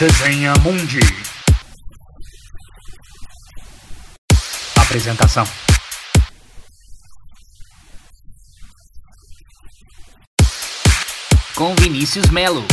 Resenha Mundi. Apresentação. Com Vinícius Melo.